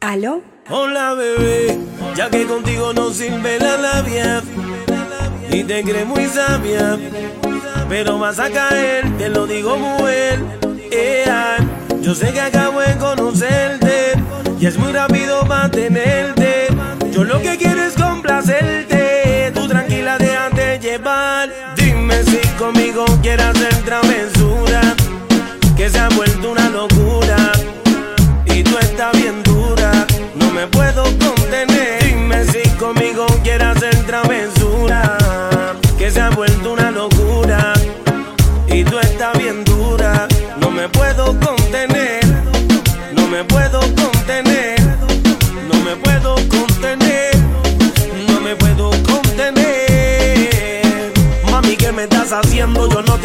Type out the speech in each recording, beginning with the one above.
¿Aló? Hola bebé, ya que contigo no sirve la labia y te crees muy sabia, pero vas a caer, te lo digo muy bien. yo sé que acabo de conocerte y es muy rápido mantenerte. Yo lo que quiero es complacerte, conmigo quieres hacer travesura, que se ha vuelto una locura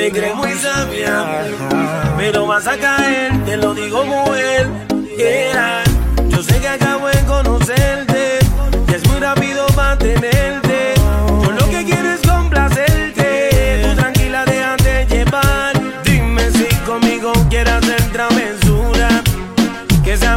te crees muy sabia, pero vas a caer, te lo digo muy bien. Yo sé que acabo de conocerte y es muy rápido mantenerte. Yo lo que quiero es complacerte, tú tranquila déjate llevar conmigo quiere hacer travesura, que se ha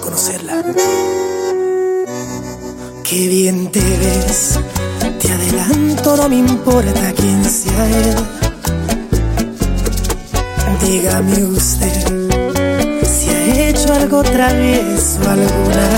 conocerla. Qué bien te ves. Te adelanto, no me importa quién sea él. Dígame usted si ha hecho algo travieso alguna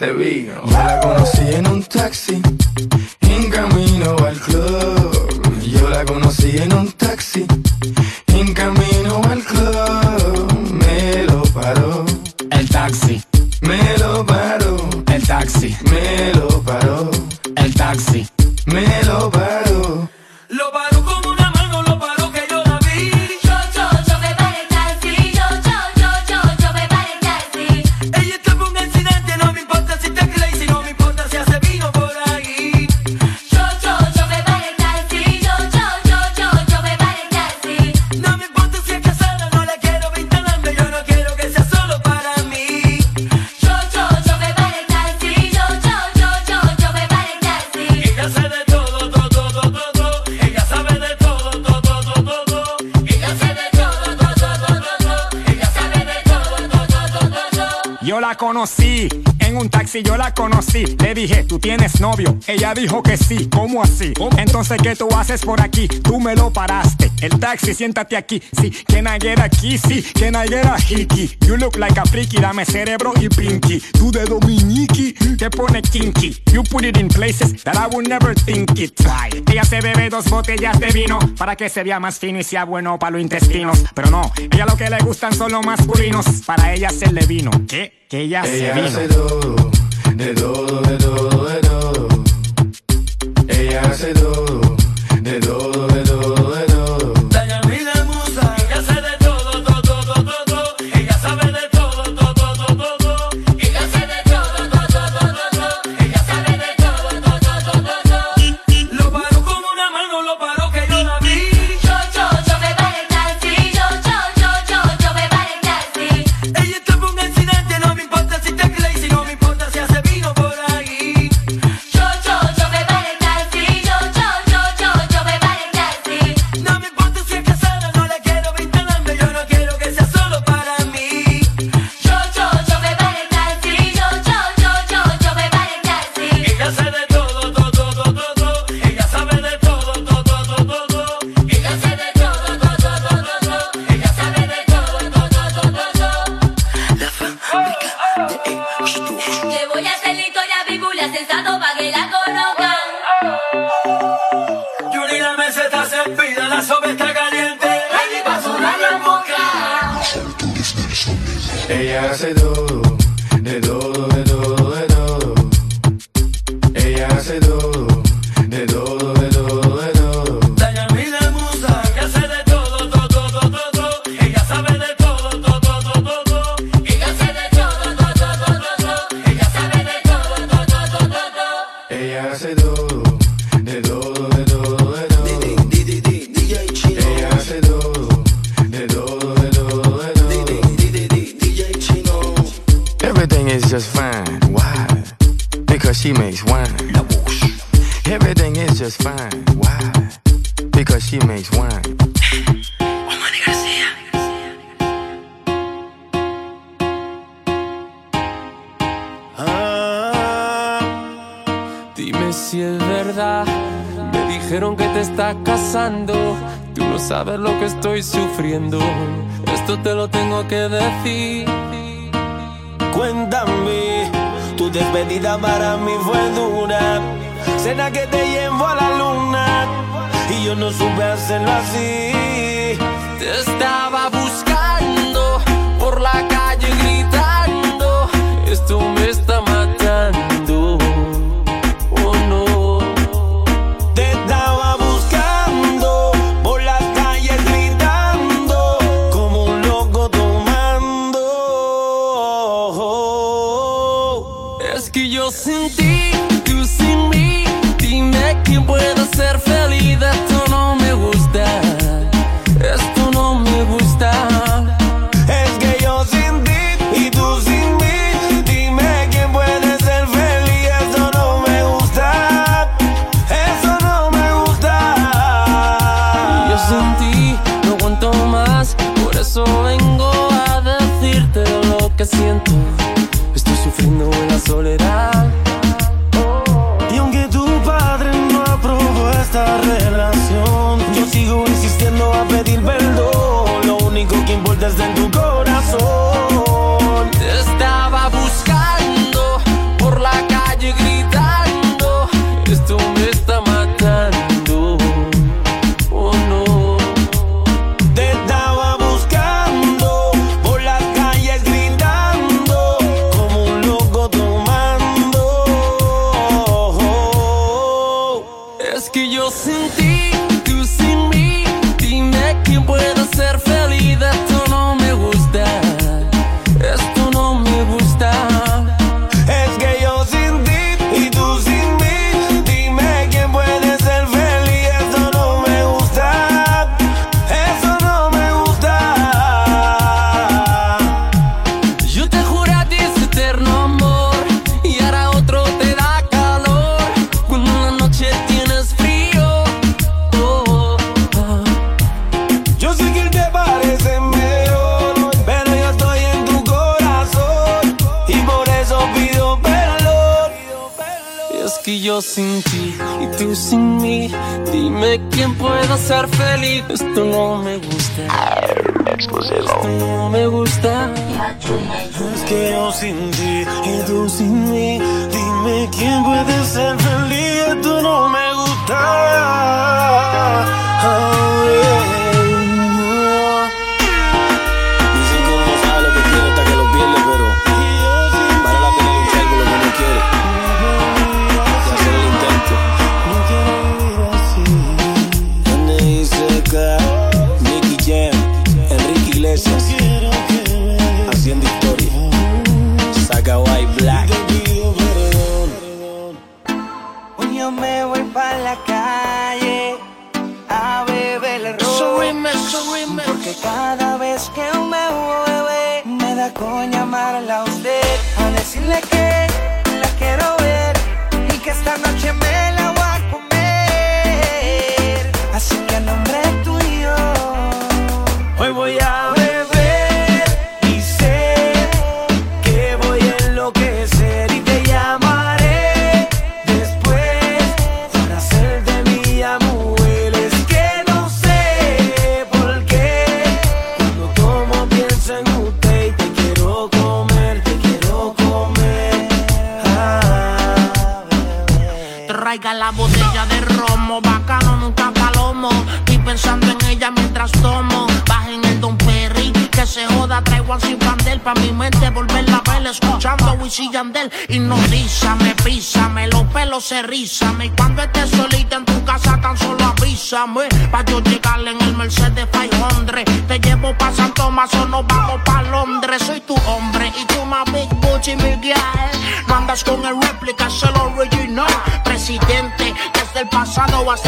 Se Sevilla. Dijo que sí, ¿cómo así? Entonces, ¿qué tú haces por aquí? Tú me lo paraste. El taxi, siéntate aquí. Sí, que I get aquí? Sí, que I get a? You look like a freaky, dame cerebro y pinky. Tú de dominiki, te pone kinky. You put it in places that I would never think it. Try. Ella se bebe dos botellas de vino para que se vea más fino y sea bueno para los intestinos. Pero no, ella lo que le gustan son los masculinos. Para ella se le vino. ¿Qué? Que ella, se vino. Hace todo, de todo, de todo, de todo hacedor.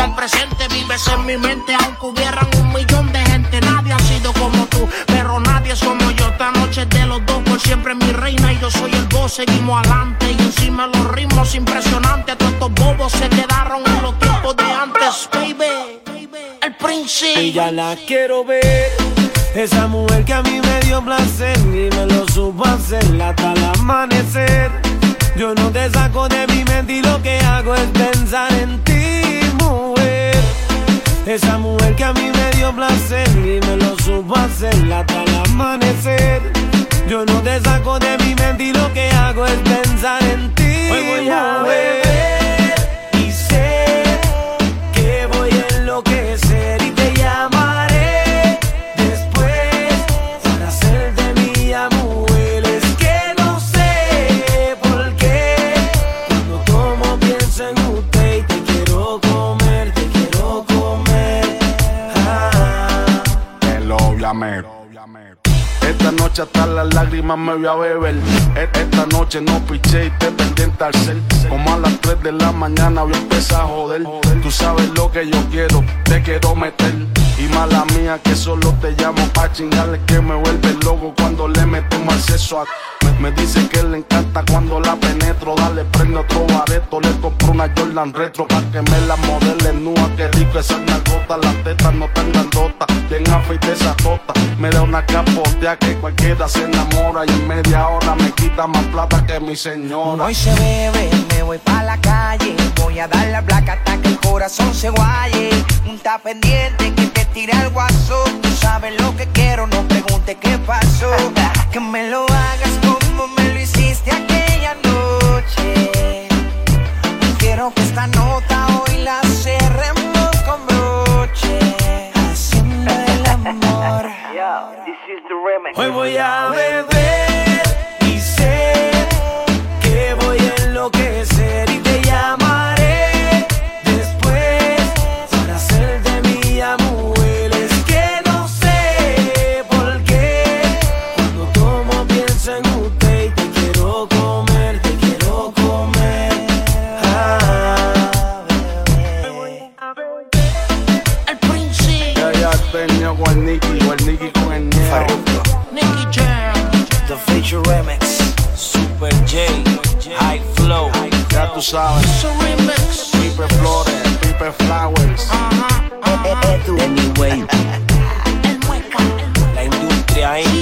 El presente. Vives en mi mente, aunque hubieran un millón de gente. Nadie ha sido como tú, pero nadie es como yo. Esta noche de los dos, por siempre mi reina y yo soy el boss. Seguimos adelante y encima los ritmos impresionantes. Todos bobos se quedaron en los tiempos de Yes, baby. El príncipe. Y ya la quiero ver. Esa mujer que a mí me dio placer y me lo supo hacer hasta el amanecer. Yo no te saco de mi mente y lo que hago es pensar en ti, Esa mujer que a mí me dio placer y me lo supo hacer hasta el amanecer. Yo no te saco de mi mente y lo que hago es pensar en ti. Hoy voy a beber noche hasta las lágrimas me voy a beber. E- Esta noche no piché y te pendiente al cel. Como a las 3 de la mañana voy a empezar a joder. Tú sabes lo que yo quiero, te quiero meter. Y mala mía que solo te llamo pa' chingarle que me vuelve loco cuando le meto un acceso a... Me, me dice que le encanta cuando la penetro. Dale, prende otro bareto. Le compro una Jordan retro pa' que me la modele nua. Qué rico esa nalgota, las tetas no tan grandotas. Bien afeite esa tota. Me da una capotea que cualquiera se enamora. Y en media hora me quita más plata que mi señora. Hoy se bebe, me voy pa' la calle. Voy a dar la placa hasta que el corazón se guaye. Un ta pendiente que te tire al guaso. Tú sabes lo que quiero, no pregunte qué pasó. Que me lo hagas como Quiero que esta nota hoy la cerremos con broche. Haciendo el amor. Hoy voy a beber Jam. The Feature Remix, Super J, High Flow. Ya tú sabes. Remix. Flores, Pipe Flowers. Ajá. ajá. Anyway, El mueca. la industria ahí,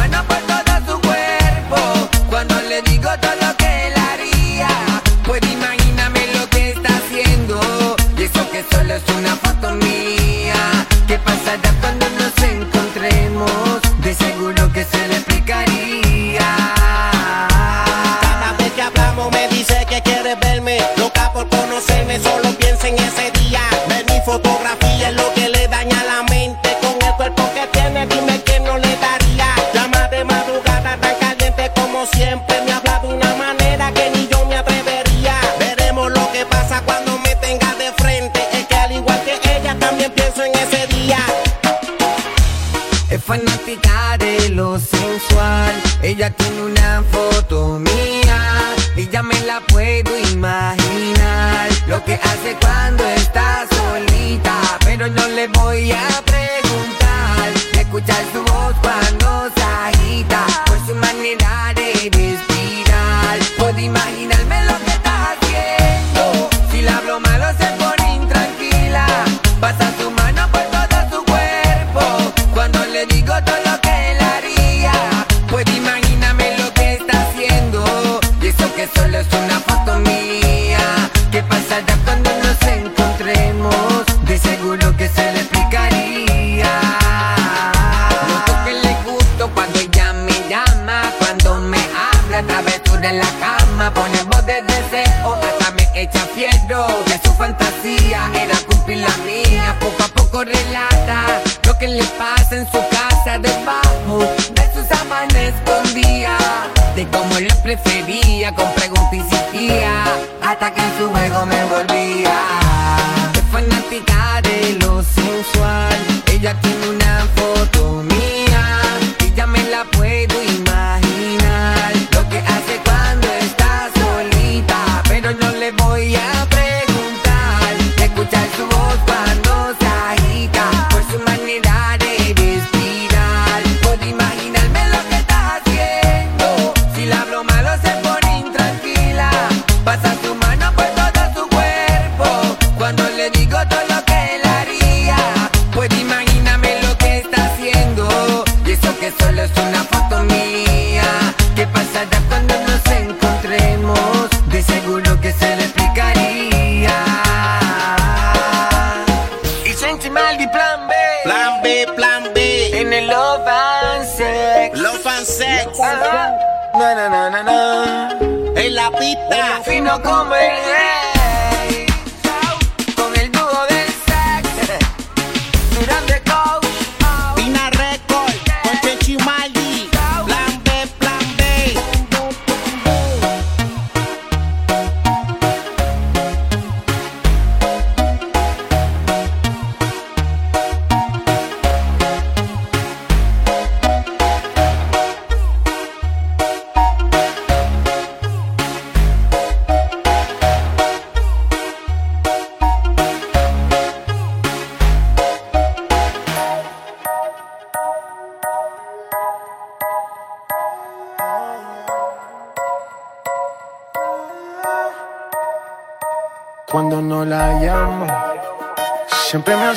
la pista. Fino come.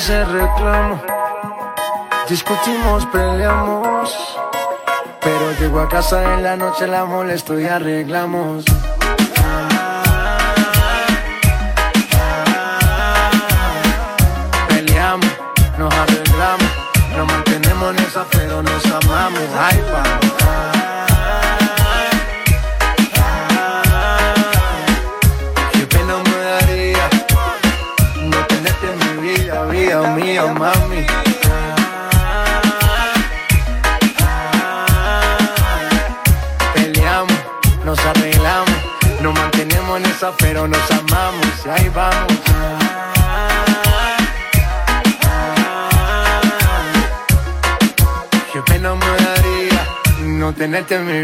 ese reclamo. Discutimos, peleamos. Pero llego a casa en la noche, la molesto y arreglamos. Peleamos, nos arreglamos. Nos mantenemos en esa, pero nos amamos. Ay.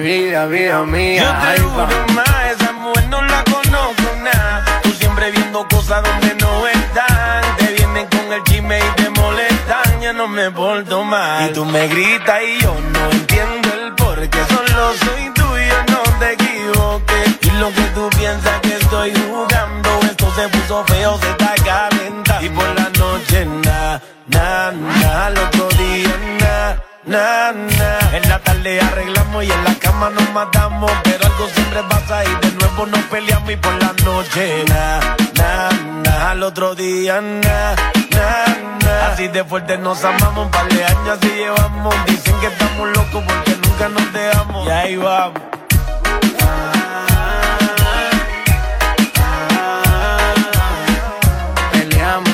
Vida, vida mía. Yo te Ay, juro más, esa mujer no la conozco nada. Tú siempre viendo cosas donde no están. Te vienen con el chisme y te molestan. Ya no me porto mal. Y tú me gritas y yo no entiendo el por qué. Solo soy tuyo, no te equivoques. Y lo que tú piensas que estoy jugando, esto se puso feo, se está calentando. Y por la noche, na, na, na, al otro día, na. Na, na. En la tarde arreglamos y en la nos matamos. Pero algo siempre pasa y de nuevo nos peleamos y por la noche. Na, na, na. Al otro día, na, na, na. Así de fuerte nos amamos, un par de años así llevamos. Dicen que estamos locos porque nunca nos dejamos. Y ahí vamos. Peleamos,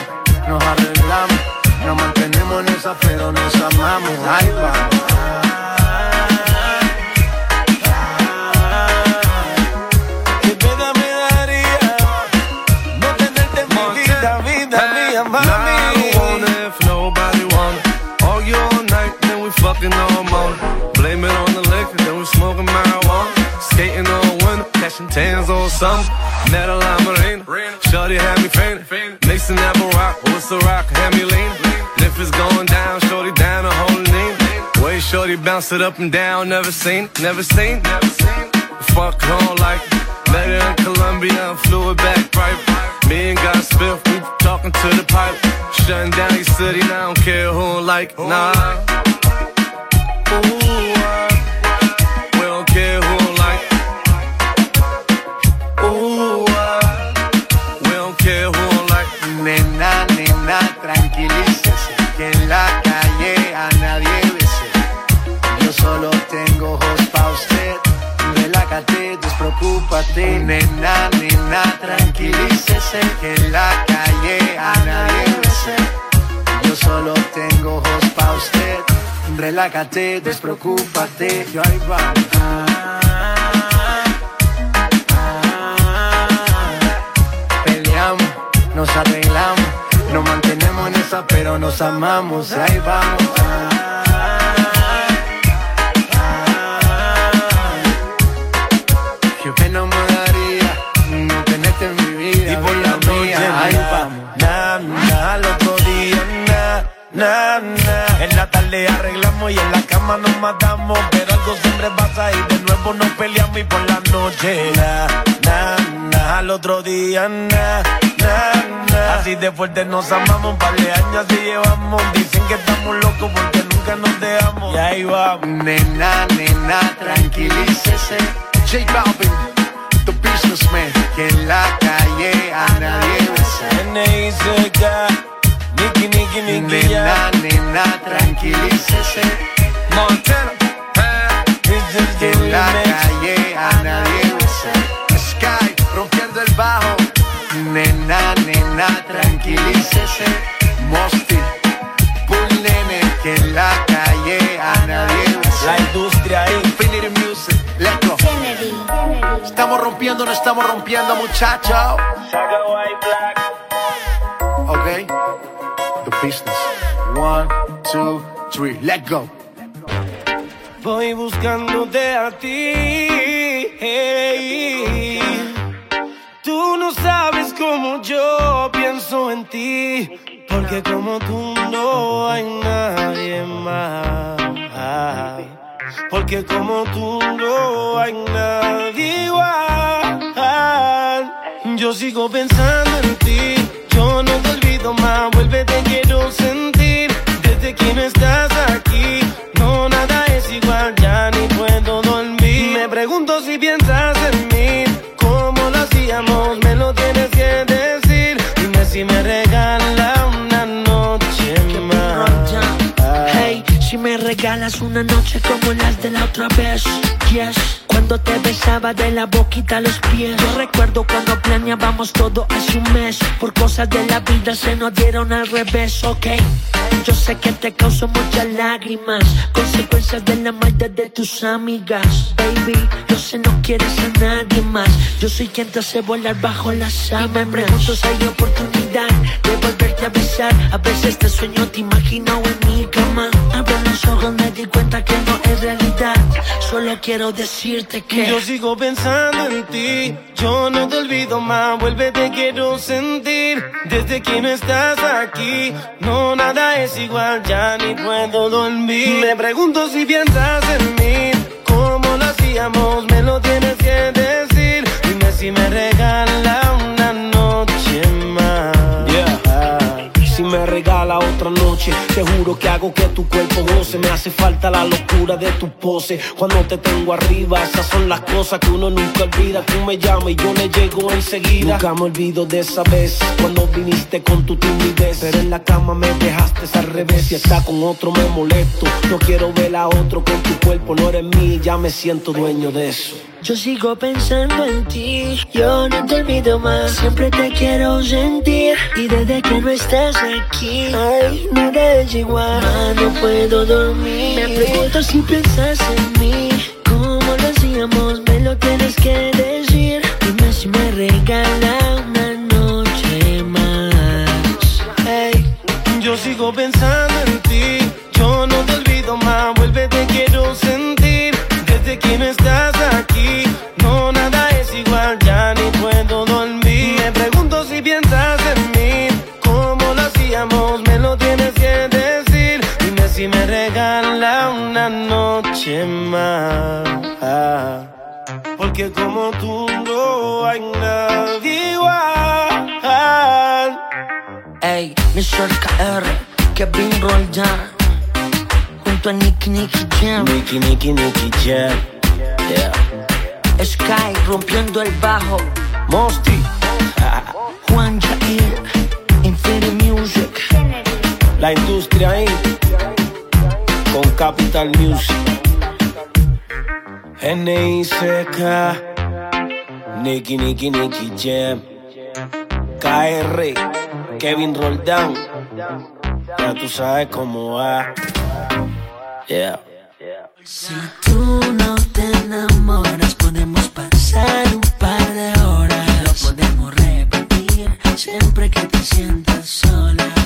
nos arreglamos, nos mantenemos en esa, pero nos amamos. Ay, vamos. Fucking. Blame it on the liquor, then we smoking marijuana. Skating all winter, catching tans all summer. Met a La Marina, shorty had me fainting. Nixon never rock, what's the rock? Had me leaning. And if it's going down, shorty down a whole knee. Way shorty bounce it up and down, never seen, never seen, never seen. Fuck on like met her in Colombia, flew it back right. Me and God Spiff, we talking to the pipe. Shutting down your city, and I don't care who nah. Don't like. Ooh, Nena, nena, tranquilícese, que en la calle a nadie bese. Yo solo tengo ojos pa' usted, relájate, despreocúpate. Yo ahí vamos. Peleamos, nos arreglamos, nos mantenemos en esa, pero nos amamos. Ahí vamos. Na. En la tarde arreglamos y en la cama nos matamos. Pero algo siempre pasa y de nuevo nos peleamos. Y por la noche, na, na, na, al otro día, na, na. Así de fuerte nos amamos, un par de años así llevamos. Dicen que estamos locos porque nunca nos dejamos. Y ahí vamos. Nena, nena, tranquilícese. J Balvin, the businessman, que en la calle a nadie besa. N.I.C.K. Nicky, Nicky, ya. Nena, nena, tranquilícese. Montana, Que en la calle a nadie besa. Sky, rompiendo el bajo. Nena, nena, tranquilícese. Mosty, Bull Nene, que en la calle a nadie besa. La industria. Infinity Music, let's go. Estamos rompiendo, no estamos rompiendo, muchachos. Ok. Business. One, two, three, let's go. Voy buscándote a ti. hey. Tú no sabes cómo yo pienso en ti. Porque como tú no hay nadie más. Porque como tú no hay nadie igual. Yo sigo pensando en ti. Yo no te olvido más. Vuelve, te quiero sentir. Desde que no estás aquí. No, nada es igual. Ya ni puedo dormir. Me pregunto si piensas en mí. ¿Cómo lo hacíamos? Me lo tienes que decir. Dime si me regala una noche más. Hey, si me regalas una noche como las de la otra vez, Cuando te besaba de la boquita a los pies. Yo recuerdo cuando planeábamos todo hace un mes. Por cosas de la vida se nos dieron al revés, ok. Yo sé que te causó muchas lágrimas, consecuencias de la maldad de tus amigas. Baby, yo sé no quieres a nadie más. Yo soy quien te hace volar bajo la sábanas. Y me pregunto si hay oportunidad de volverte a besar. A veces te sueño, te imagino en mi cama. Abro los ojos, me di cuenta que no es realidad. Solo quiero decirte que Yo sigo pensando en ti, yo no te olvido más, vuelve te quiero sentir. Desde que no estás aquí, no nada es igual, ya ni puedo dormir. Me pregunto si piensas en mí, cómo lo hacíamos, me lo tienes que decir. Dime si me regala una noche más. Si me regala otra noche, te juro que hago que tu cuerpo goce. Me hace falta la locura de tu pose. Cuando te tengo arriba, esas son las cosas que uno nunca olvida. Tú me llamas y yo le llego enseguida. Nunca me olvido de esa vez, cuando viniste con tu timidez. Pero en la cama me dejaste al revés. Si está con otro me molesto. No quiero ver a otro con tu cuerpo, no eres mí. Ya me siento dueño de eso. Yo sigo pensando en ti, yo no te olvido más, siempre te quiero sentir y desde que no estás aquí, ay, nada es igual, no puedo dormir. Me pregunto si piensas en mí, cómo lo hacíamos, me lo tienes que decir. Dime si me regala una noche más. Hey, yo sigo pensando noche más. Porque como tú no hay nadie igual. Ey, Mr. KR, Kevin Roldán, junto a Nicky Nicky Jam. Nicky, Nicky, Nicky Jam. Yeah. Sky rompiendo el bajo. Mosty. Juan Jair, Infinity Music. La industria ahí. Con Capital Music. N.I.C.K. Nicky, Nicky, Nicky Jam. KR. Kevin Roldán. Ya tú sabes cómo va. Yeah. Si tú no te enamoras, podemos pasar un par de horas. Lo podemos repetir siempre que te sientas sola.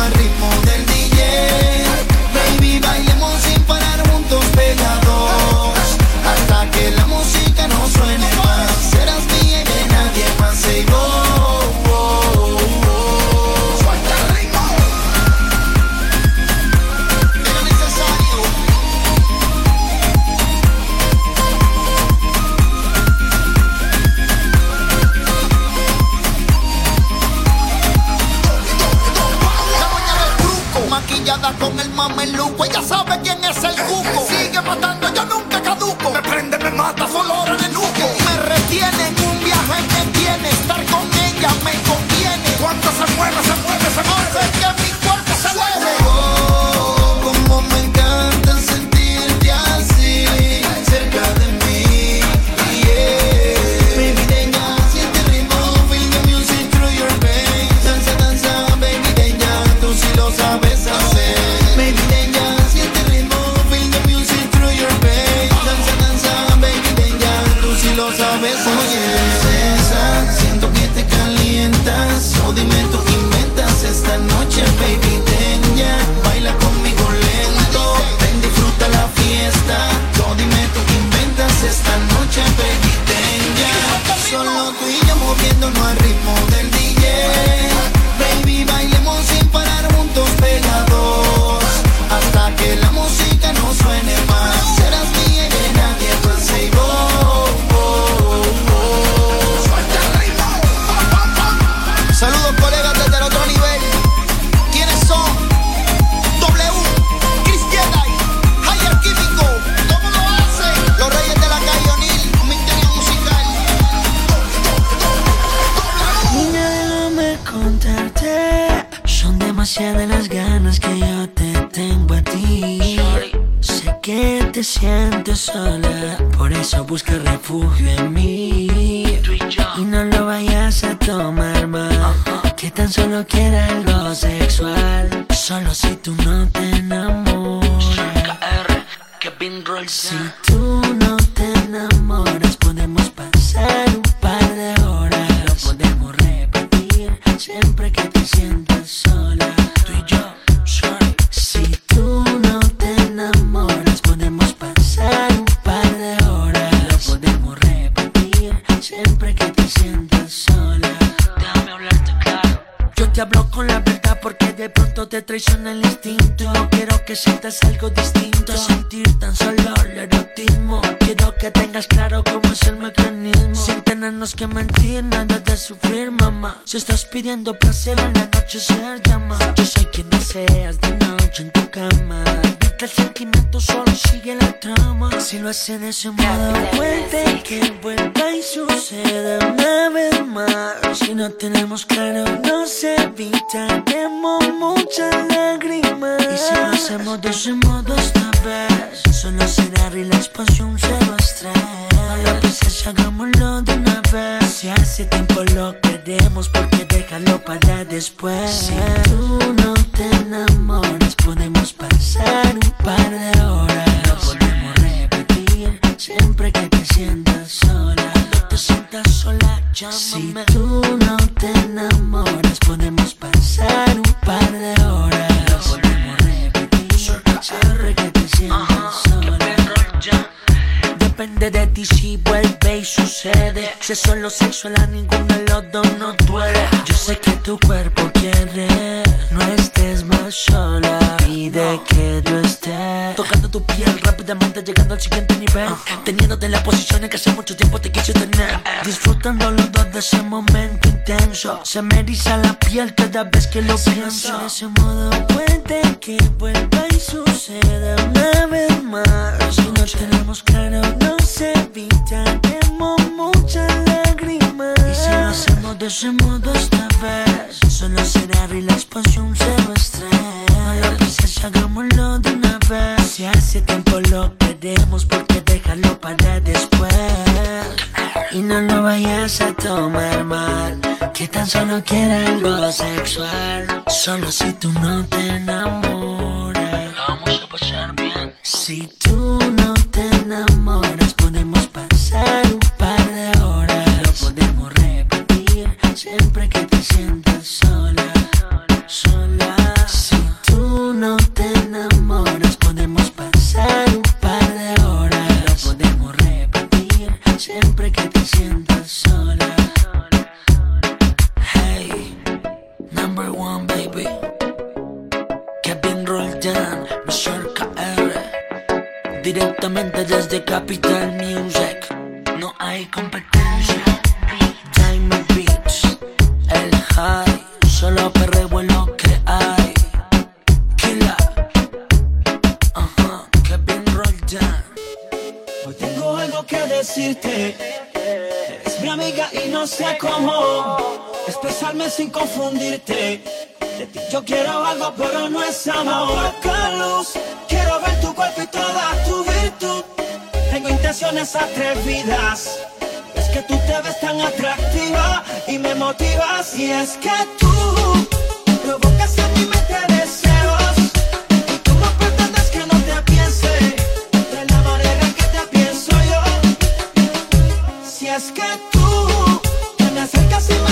Al ritmo sentimiento solo sigue la trama. Si lo hace de ese modo, puede que vuelva y suceda una vez más. Si no tenemos claro, nos evitaremos muchas lágrimas. Y si lo hacemos de ese modo esta vez, solo será relax, pasión, cero estrés. No lo pienses, hagámoslo de una vez. Si hace tiempo lo queremos, porque déjalo para después. Si tú no te enamoras, podemos pasar un par de horas. Lo podemos repetir siempre que te sientas sola. No te sientas sola, llámame. Si tú no te enamoras, podemos pasar un par de horas. Lo podemos repetir siempre que te sientas. Depende de ti si vuelve y sucede. Si es solo sexual a ninguno de los dos no duele. Yo sé que tu cuerpo quiere. No estés más sola. Pide que yo esté. Tocando tu piel rápidamente, llegando al siguiente nivel. Teniéndote en la posición en que hace mucho tiempo te quise tener. Disfrutando los dos de ese momento intenso. Se me eriza la piel cada vez que lo pienso. De ese modo puede que vuelva y suceda una vez más. Si no tenemos claro, nos evitaremos muchas de ese modo esta vez, solo será relax, pasión, cero estrés. Pienses, hagámoslo de una vez. Si hace tiempo lo queremos, porque déjalo para después. Y no lo vayas a tomar mal, que tan solo quiera algo sexual. Solo si tú no te enamoras, vamos a pasar bien. Si tú no siempre que te sientas sola, sola. Si tú no te enamoras, podemos pasar un par de horas. Lo podemos repetir siempre que te sientas sola. Hey, number one baby. Kevin Roldan, Mr. KR. Directamente desde Capital Music. No hay competencia. Solo perreo es que hay. Killa. Ajá, Kevin Roldan. Hoy tengo algo que decirte. Eres mi amiga y no sé cómo expresarme sin confundirte. Yo quiero algo, pero no es amor. Poca luz, quiero ver tu cuerpo y toda tu virtud. Tengo intenciones atrevidas. Que tú te ves tan atractiva y me motivas. Y es que tú provocas en mi mente deseos. Y tú no pretendes que no te piense de la manera que te pienso yo. Si es que tú te me acercas y me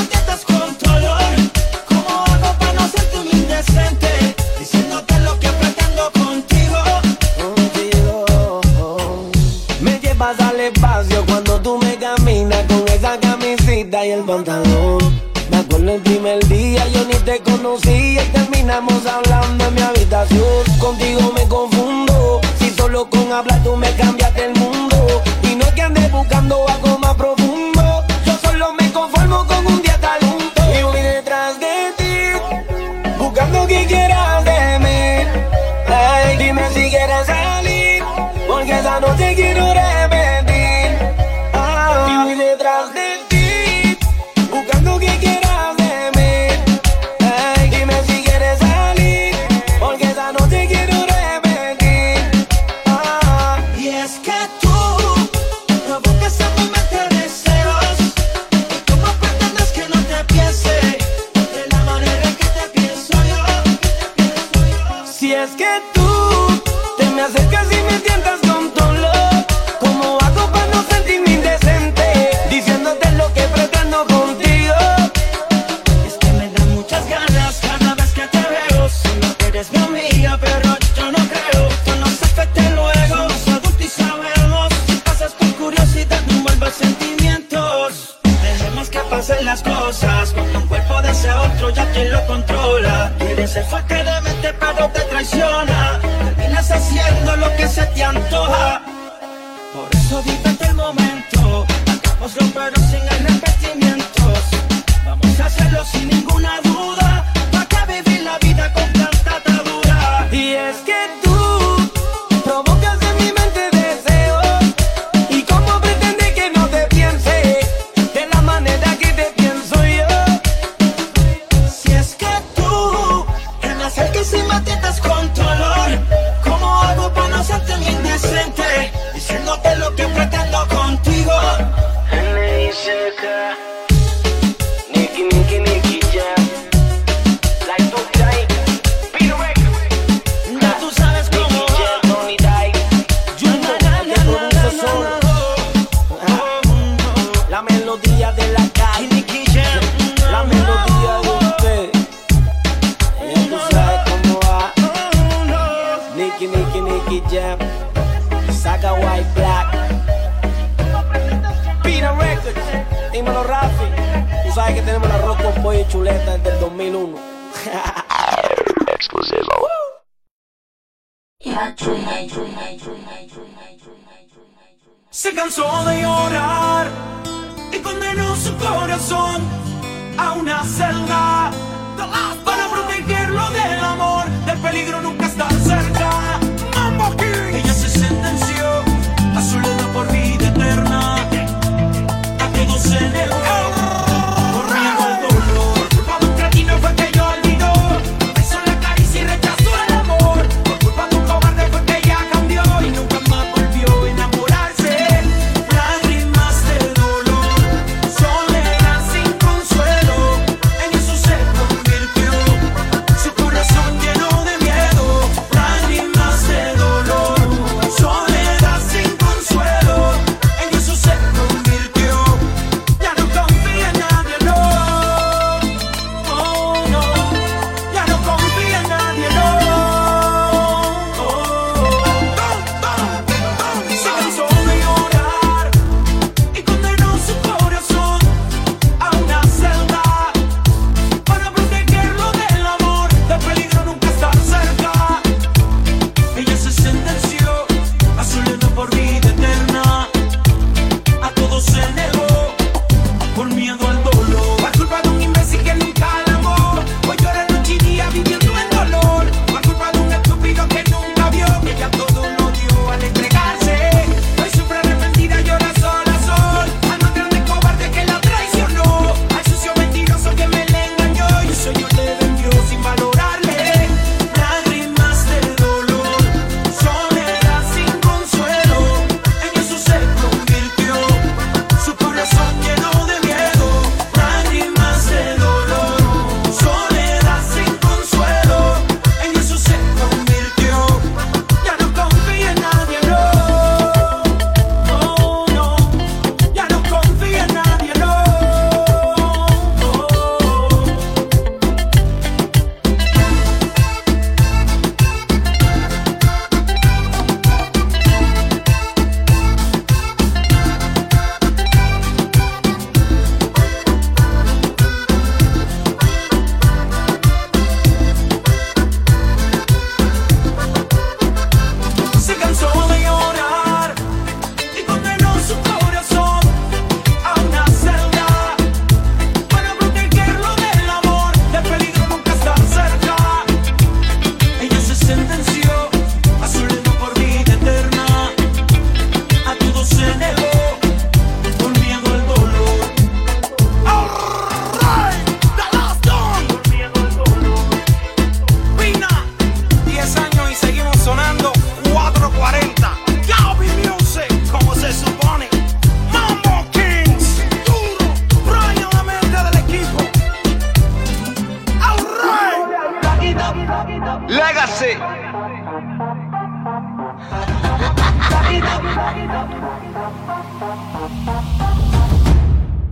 para protegerlo del amor, del peligro nunca.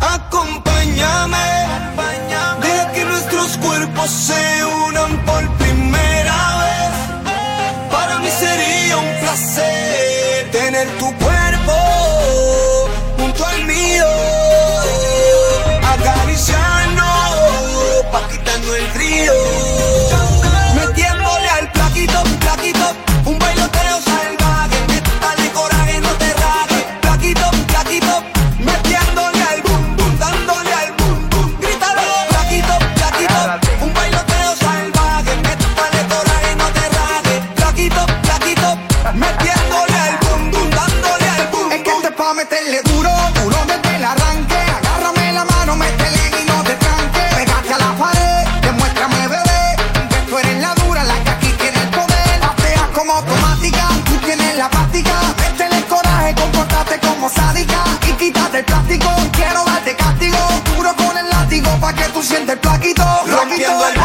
Acompáñame, deja que nuestros cuerpos se unan por primera vez. Para mí sería un placer tener tu cuerpo junto al mío, acariciarnos, pa' quitando el río. rompiendo el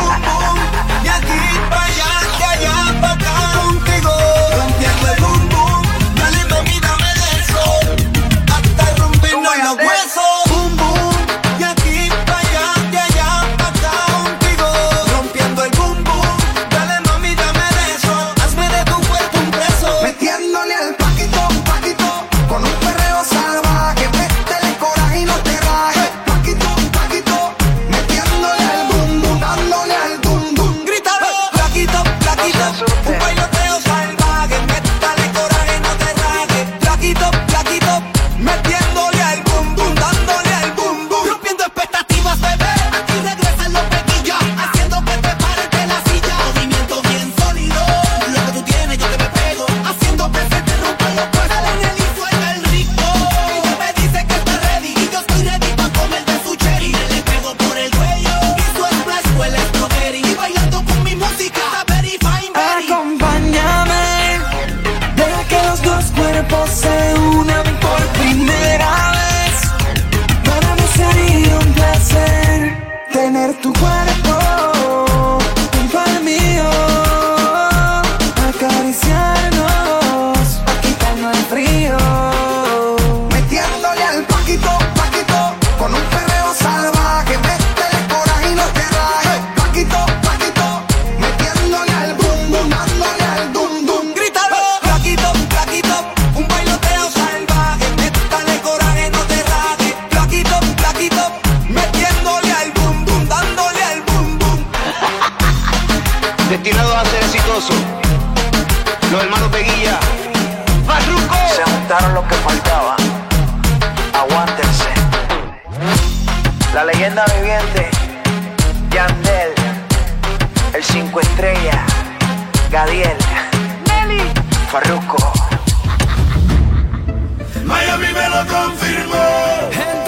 Aguántense. La leyenda viviente, Yandel, el cinco estrellas, Gadiel, Nelly, Farruco. Miami me lo confirmó.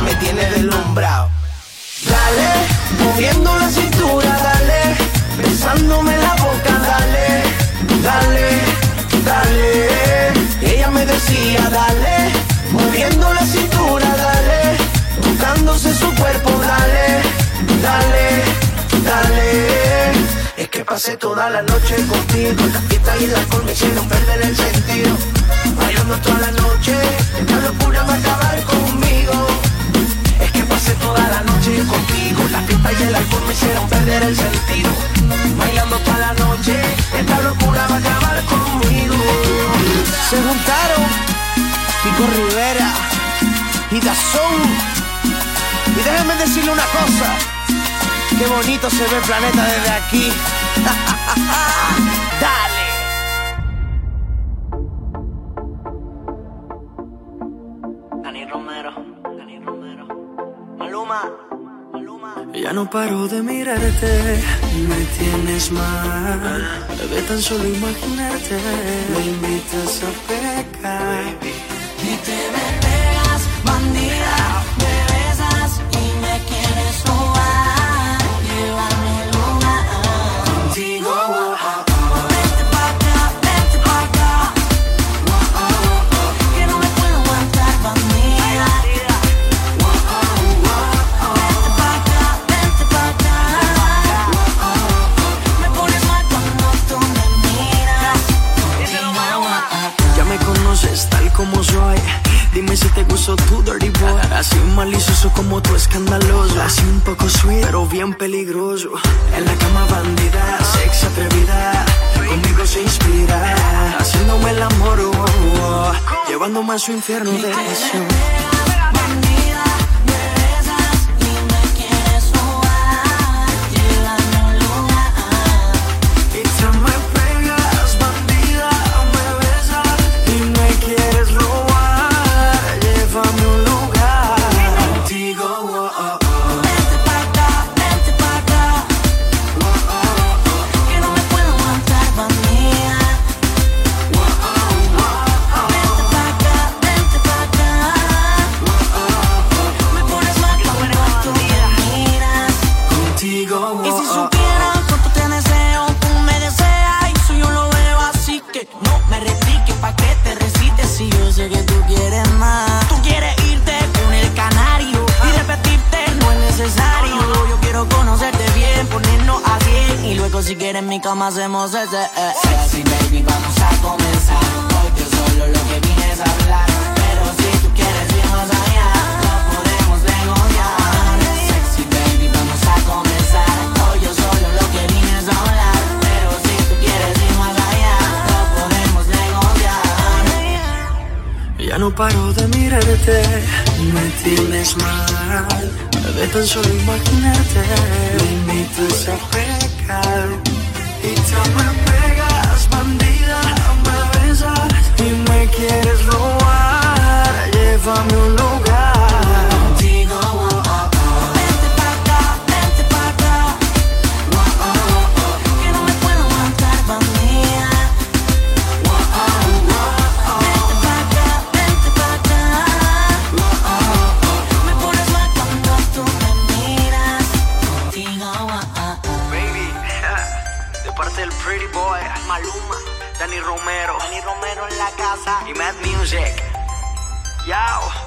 Me tiene deslumbrado. Dale, moviendo la cintura, dale, besándome la boca, dale, dale, dale. Ella me decía, dale, moviendo la cintura, dale, tocándose su cuerpo, dale, dale, dale. Es que pasé toda la noche contigo, la fiesta y el alcohol me hicieron perder el sentido. Bailando toda la noche, esta locura va a acabar conmigo. Toda la noche contigo. La fiesta y el alcohol me hicieron perder el sentido. Bailando toda la noche Esta locura va a acabar conmigo. Se juntaron Pico Rivera y Dazón. Y déjenme decirle una cosa. Qué bonito se ve el planeta desde aquí No paro de mirarte, me tienes mal. Bebé, tan solo imaginarte, me invitas a pecar. Y te Dime si te gustó tu dirty boy. Así malicioso como tu escandaloso. Así un poco sweet, pero bien peligroso. En la cama bandida, sexy atrevida. Conmigo se inspira. Haciéndome el amor, oh, oh, oh. llevándome a su infierno de pasión. en mi cama hacemos ese. Eh. Sexy baby, vamos a comenzar. Hoy yo solo lo que vine es hablar. Pero si tú quieres irnos allá, no podemos negociar. Sexy baby, vamos a comenzar. Hoy yo solo lo que vine es hablar. Pero si tú quieres irnos allá, no podemos negociar. Ya no paro de mirarte, me tienes mal. De tan solo imaginarte, me invitas a pecar. Llévame a un lugar Romero. Dani Romero en la casa. Y Mad Music. Yao.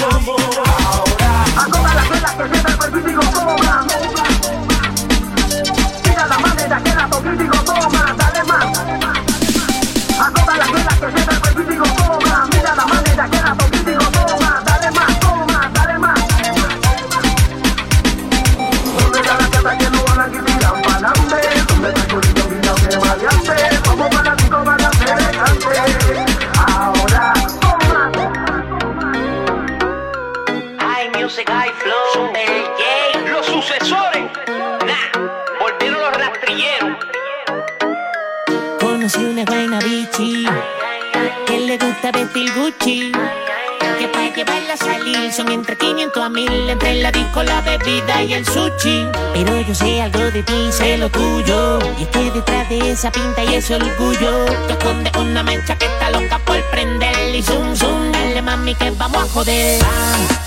amor. mordida y el sushi. Pero yo sé algo de ti, sé lo tuyo. Y es que detrás de esa pinta y ese orgullo, te esconde una mecha que está loca por prender. Y zoom, zoom, dale mami que vamos a joder. Ah,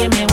que me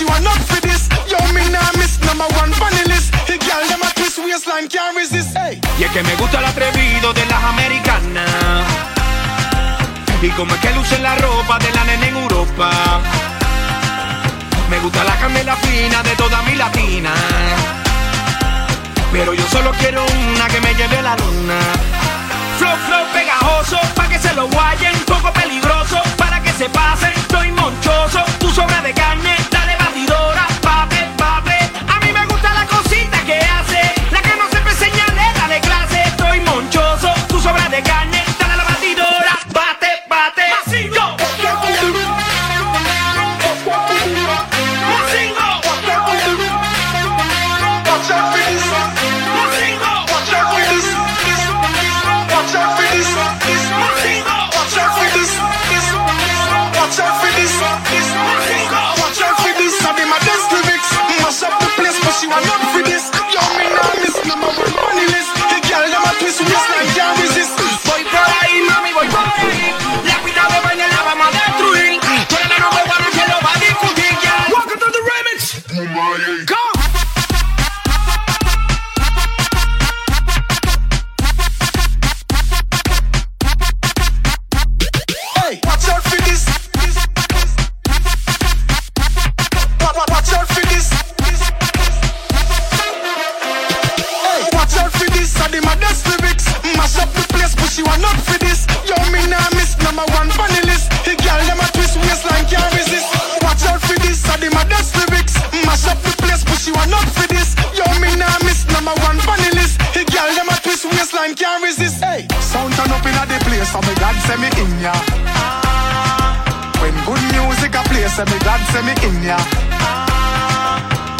she want not for. Yo, me nah miss number one. The girl them a twist waistline can't resist. Hey. Y es que me gusta el atrevido de las americanas. Y como es que luce la ropa de la nena en Europa. Me gusta la candela fina de toda mi latina. Pero yo solo quiero una que me lleve a la luna. Flow, flow pegajoso, pa' que se lo guayen. Poco peligroso, para que se pasen. Estoy monchoso, tu sobra de carne ya.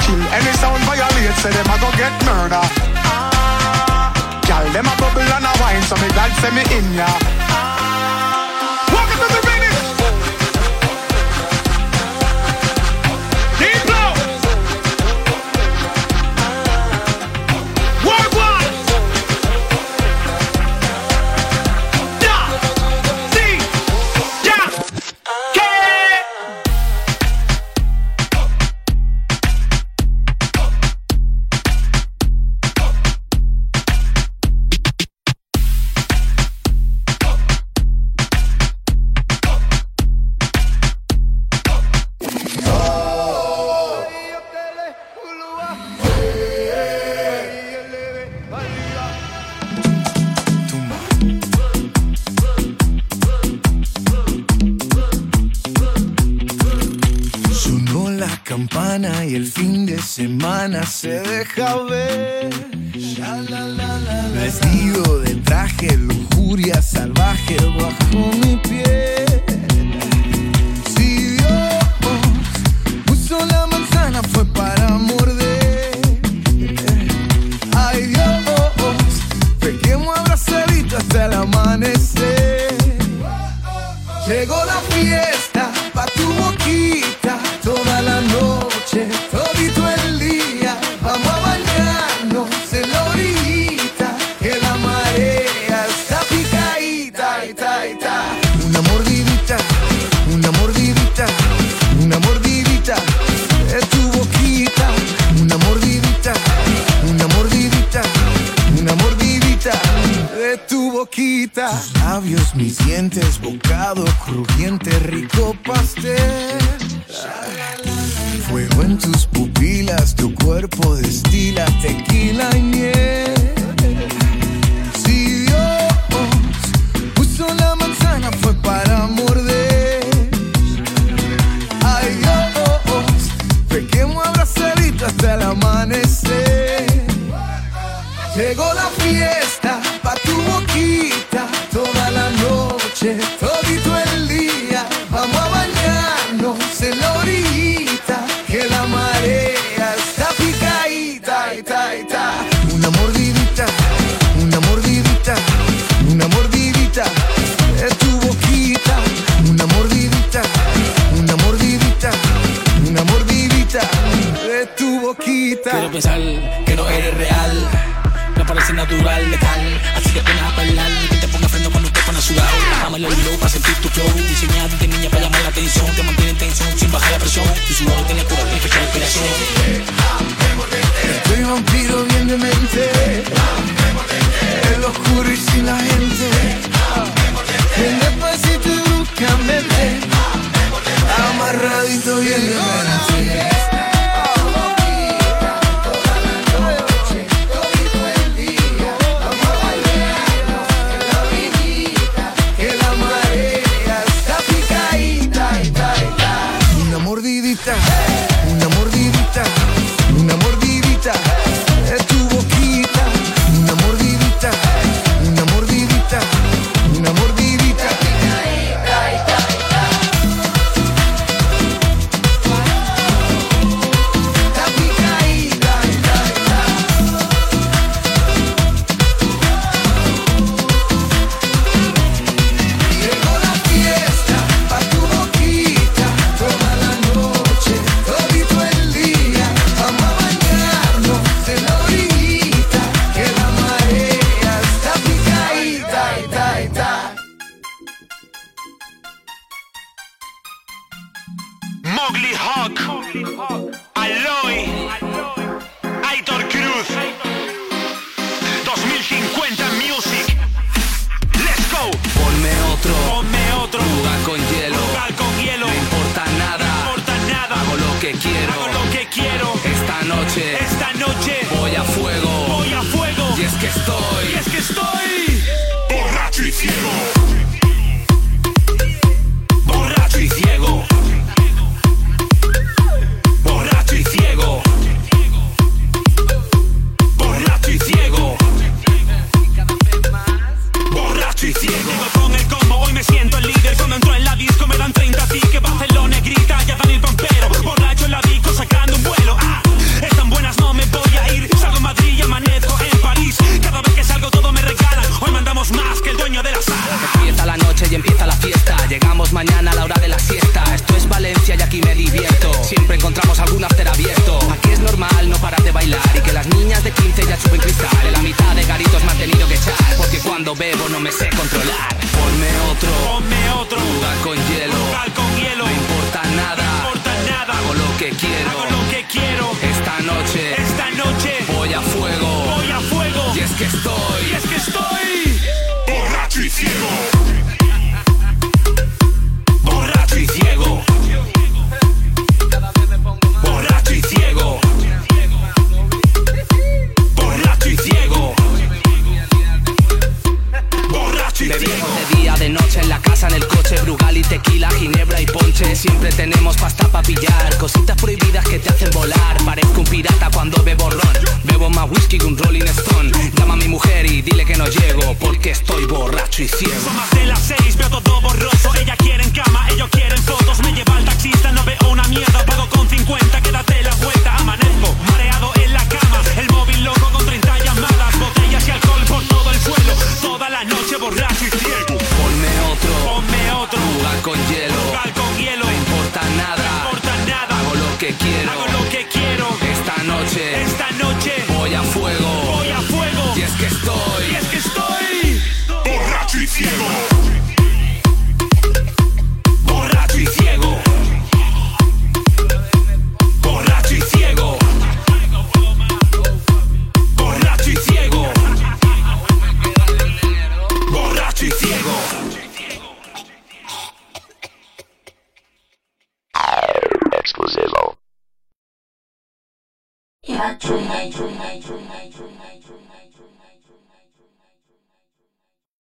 Kill any sound violate, say them a go get murder. Ah, Gal, them a bubble and a wine, so me glad say me in ya. la campana y el fin de semana se deja ver. Vestido de traje, lujuria salvaje bajo mi pie. Si Dios puso la manzana fue para morder. Ay Dios, pequemos abrazaditos hasta el amanecer. Llegó la fiesta. labios, mis dientes, bocado crujiente, rico pastel. Fuego en tus pupilas, tu cuerpo destila tequila y miel. natural, legal